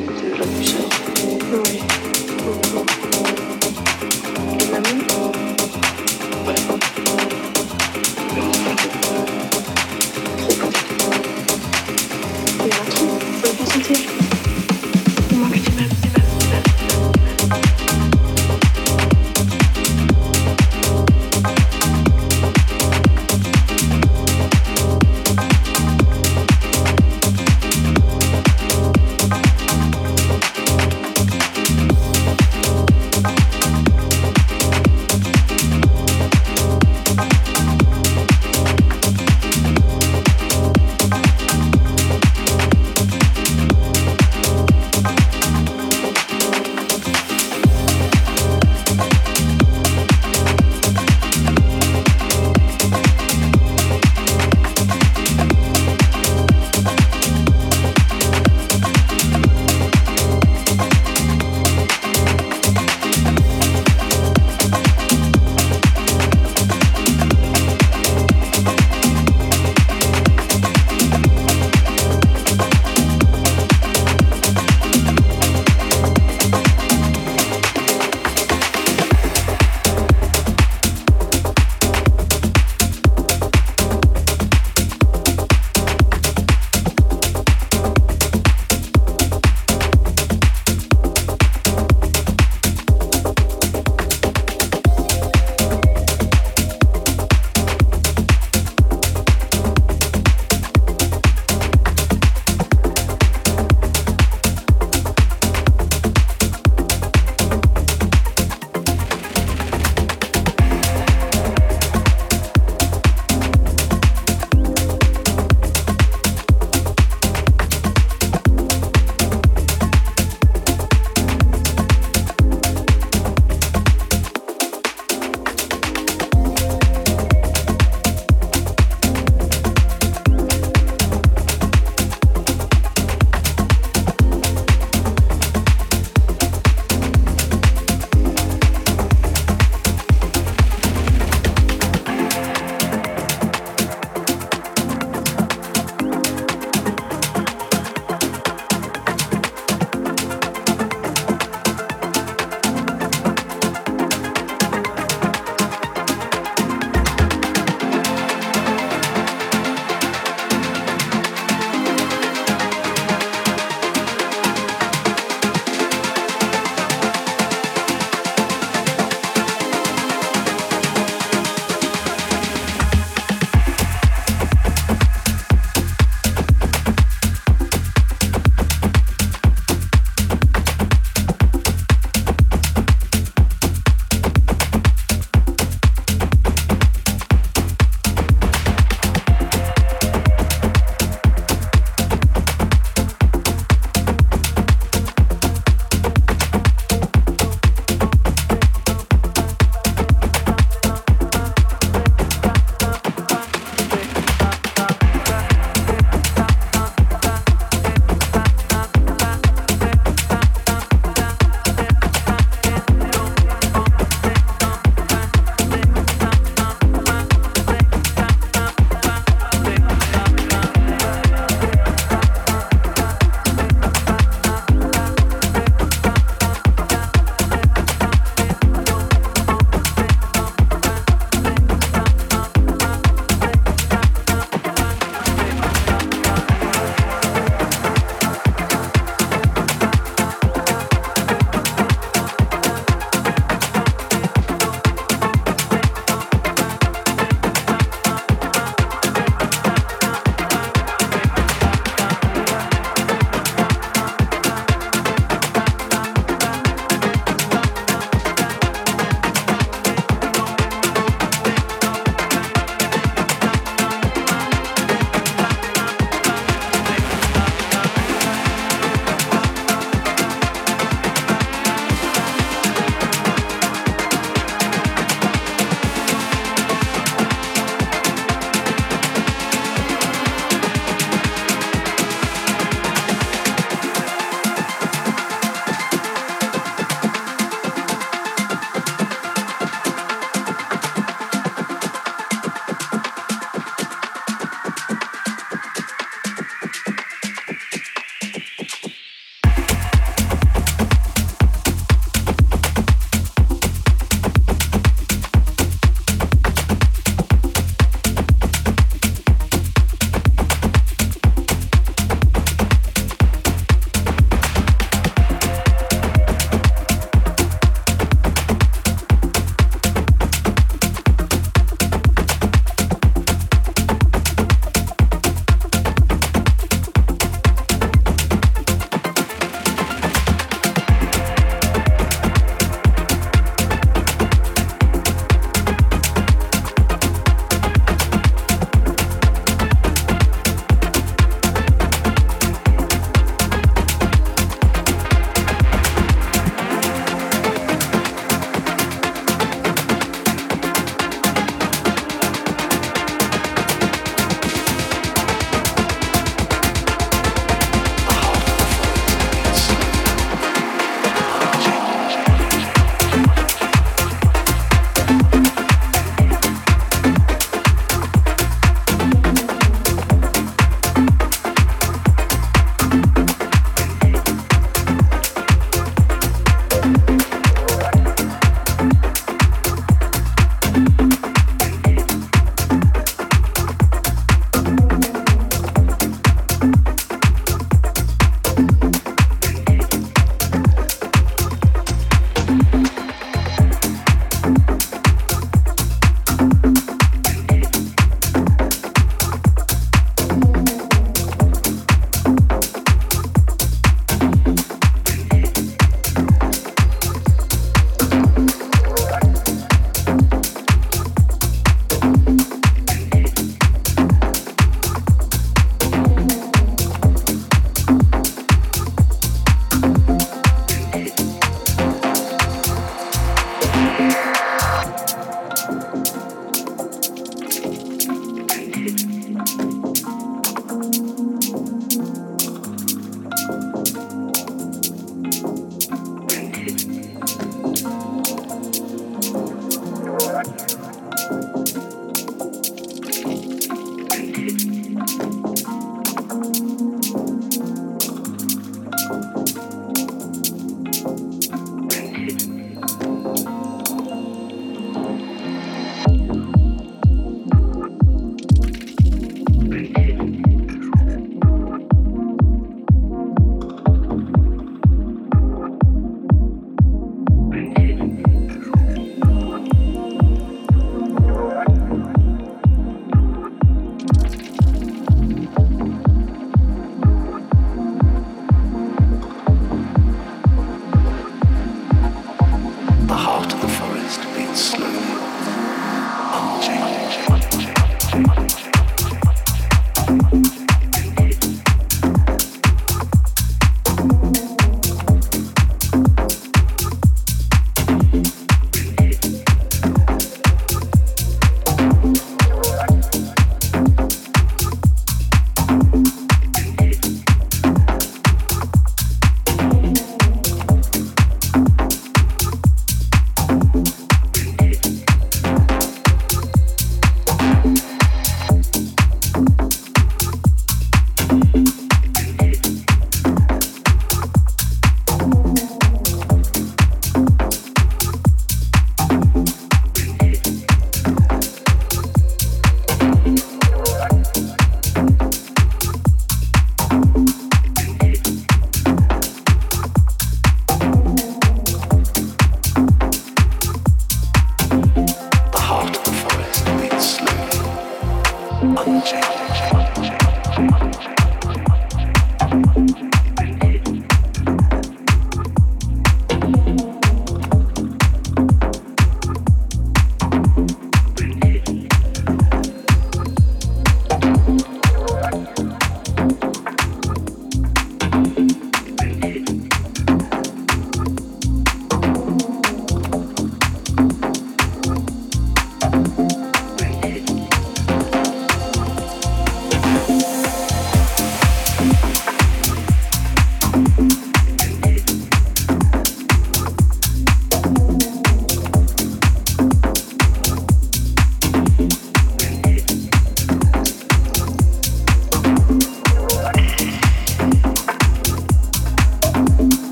de, la douceur. oui,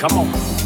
Come on.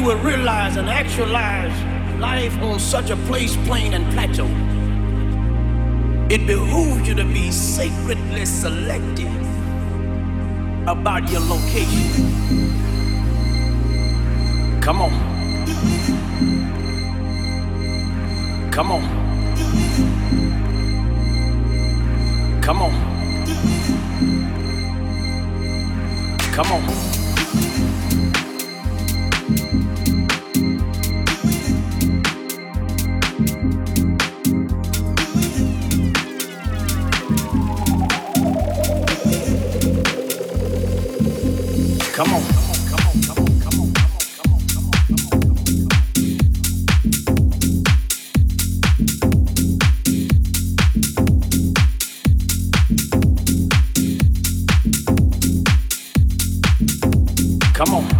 You will realize and actualize life on such a place, plain, and plateau. It behooves you to be sacredly selective about your location. Come on. Come on. Come on. Come on. Come on.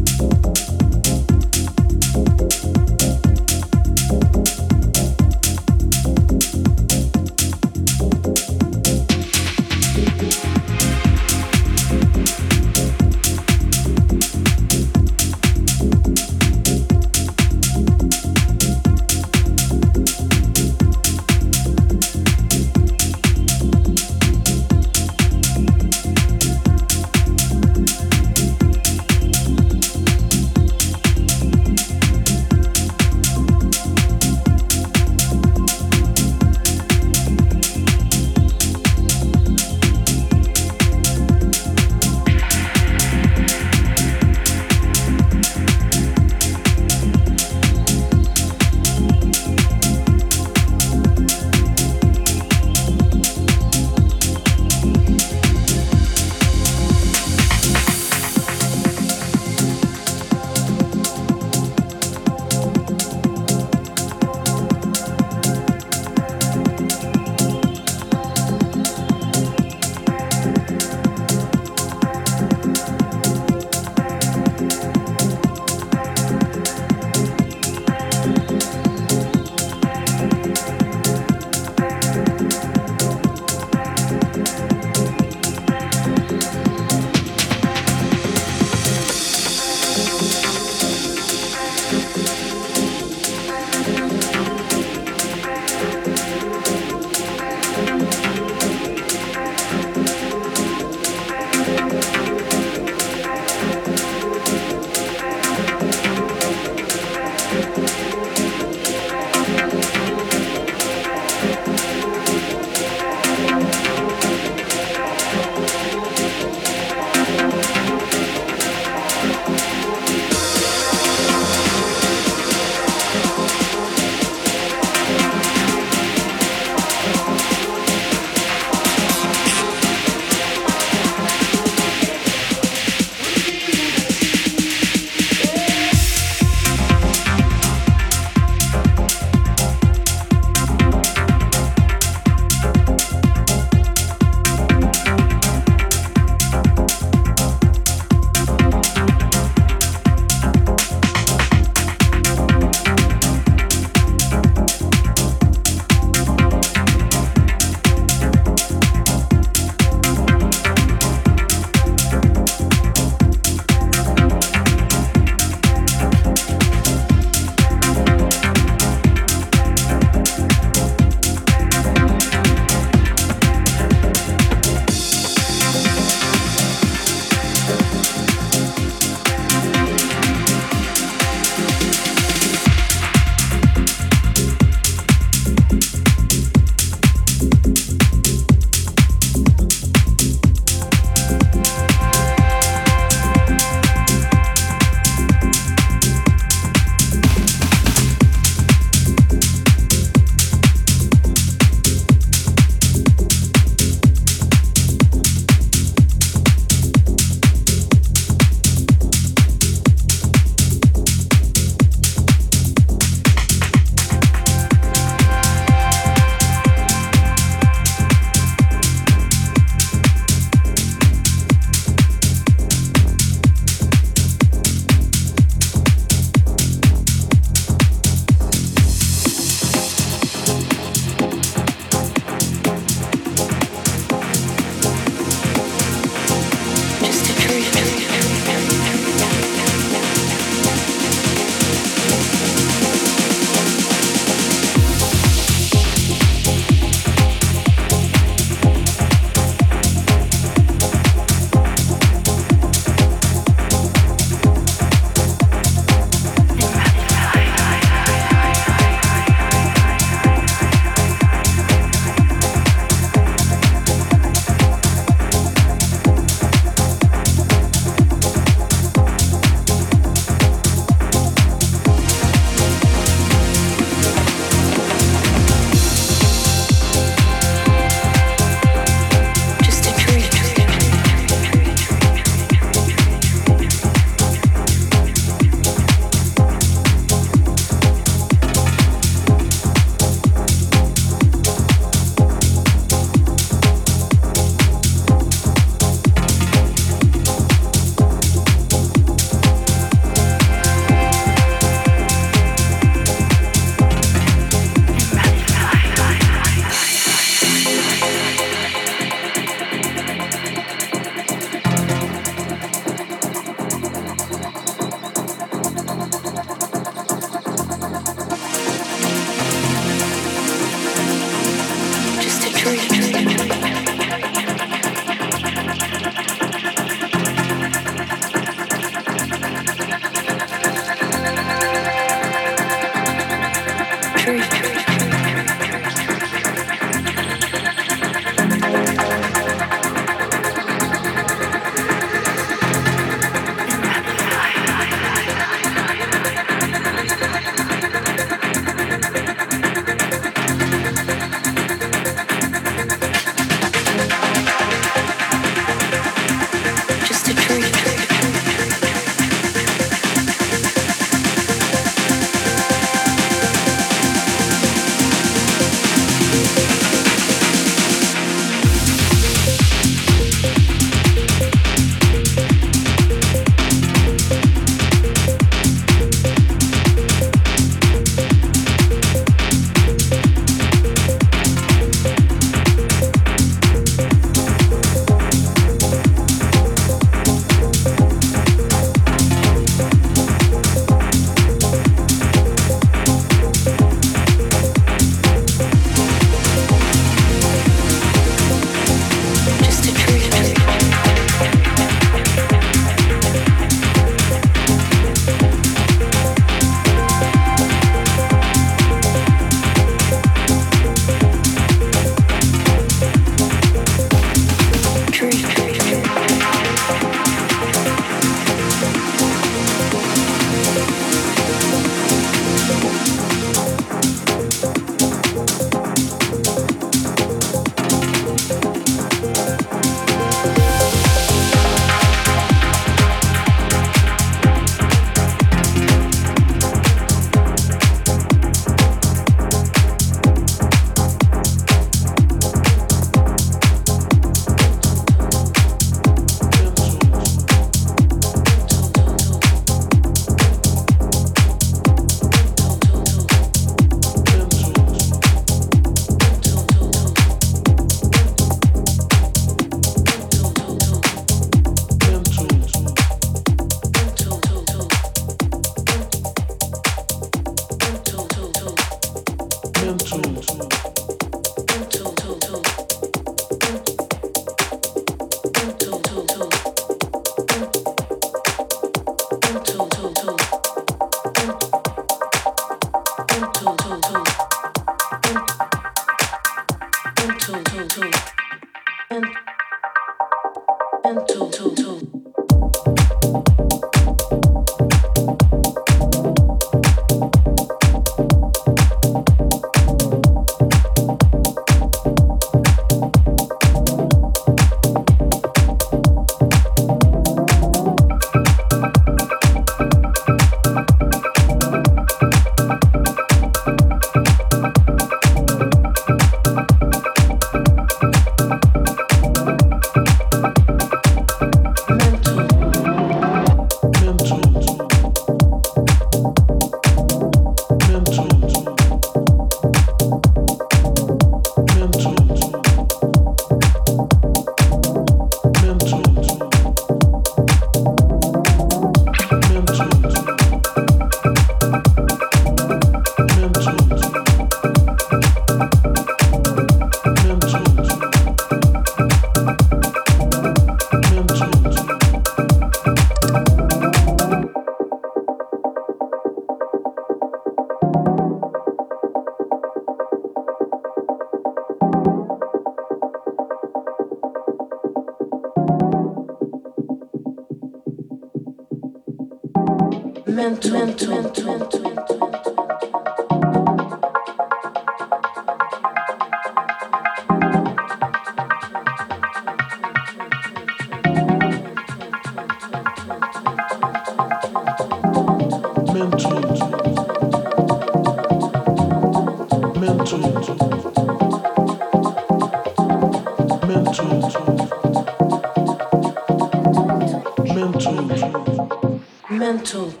mental.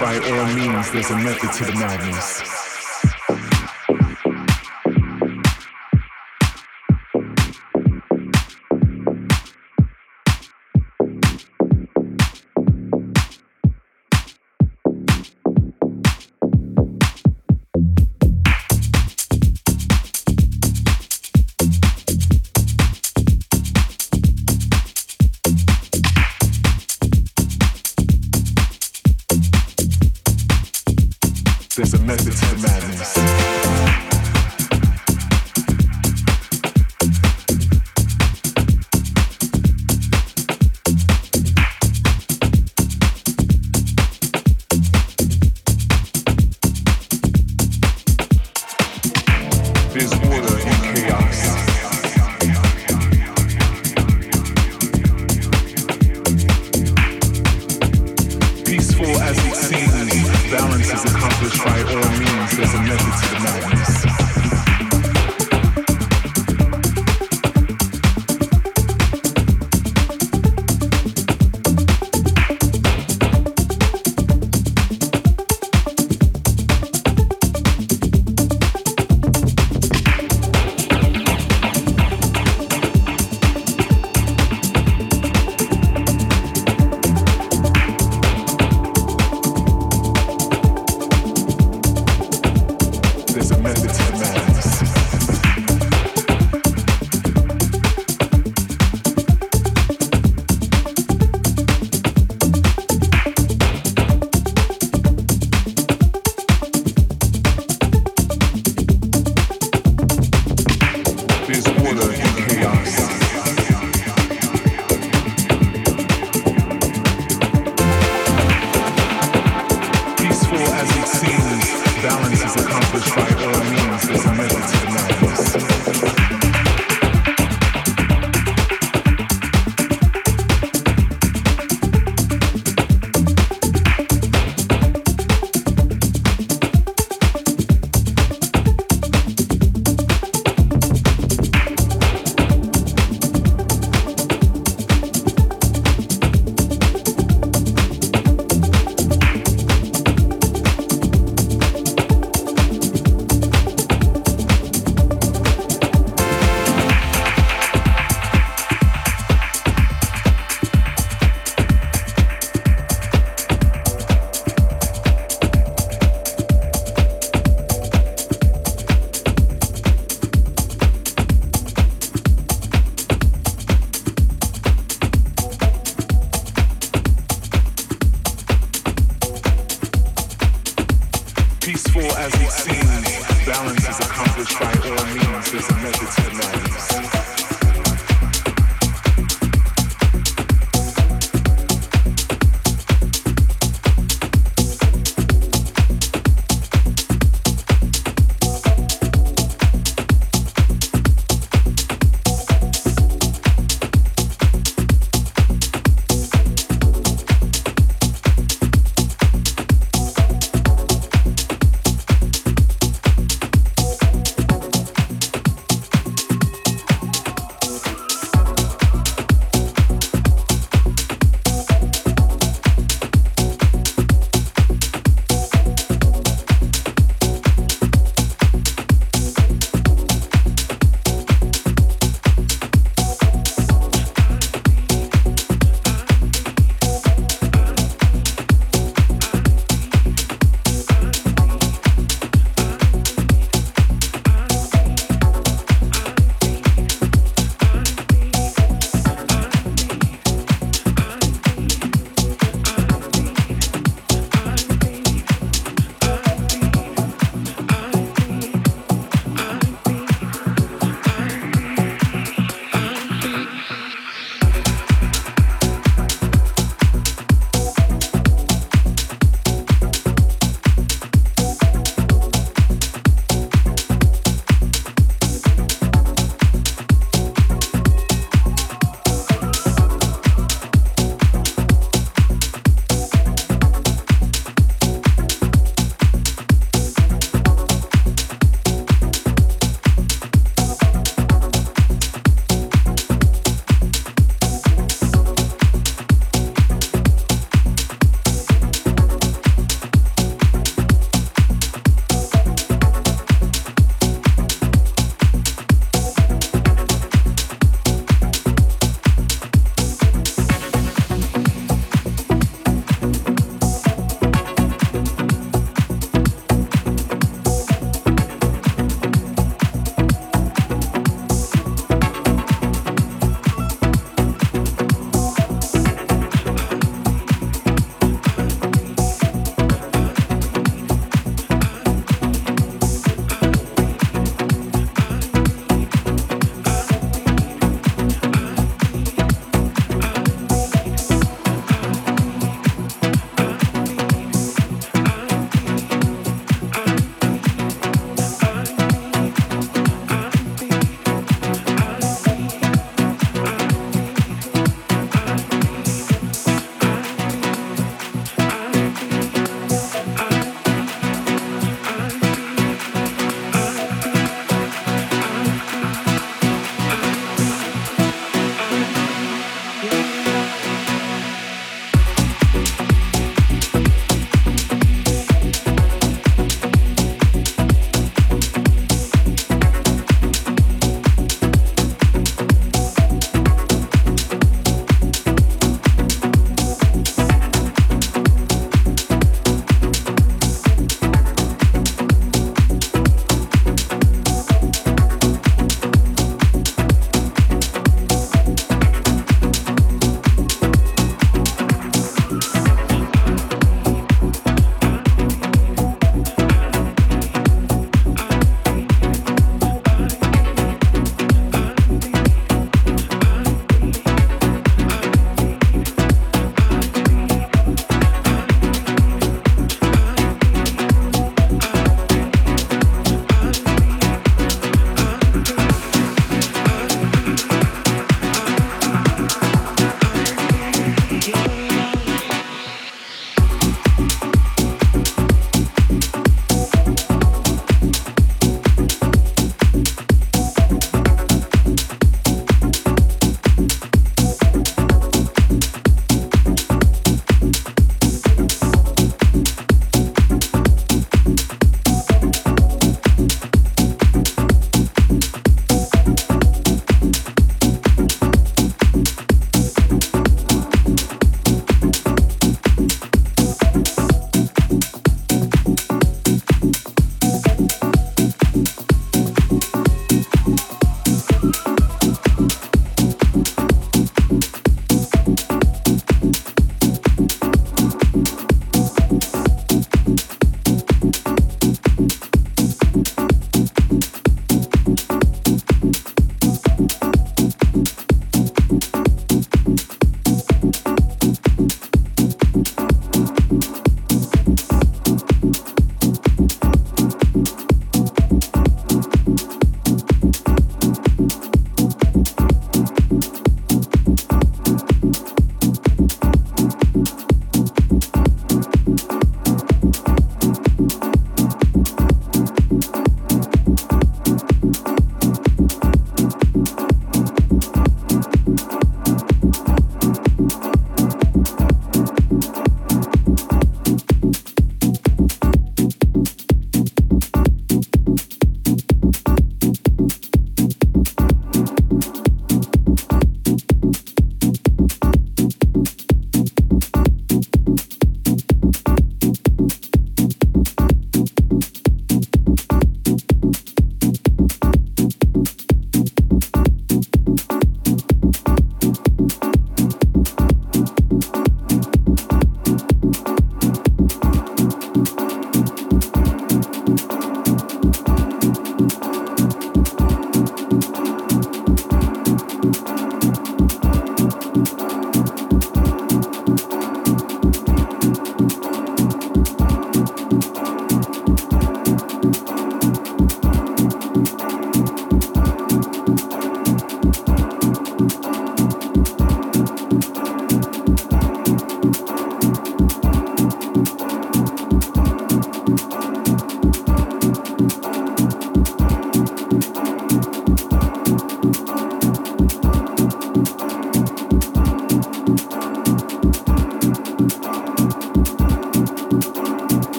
By all means, there's a method to the madness.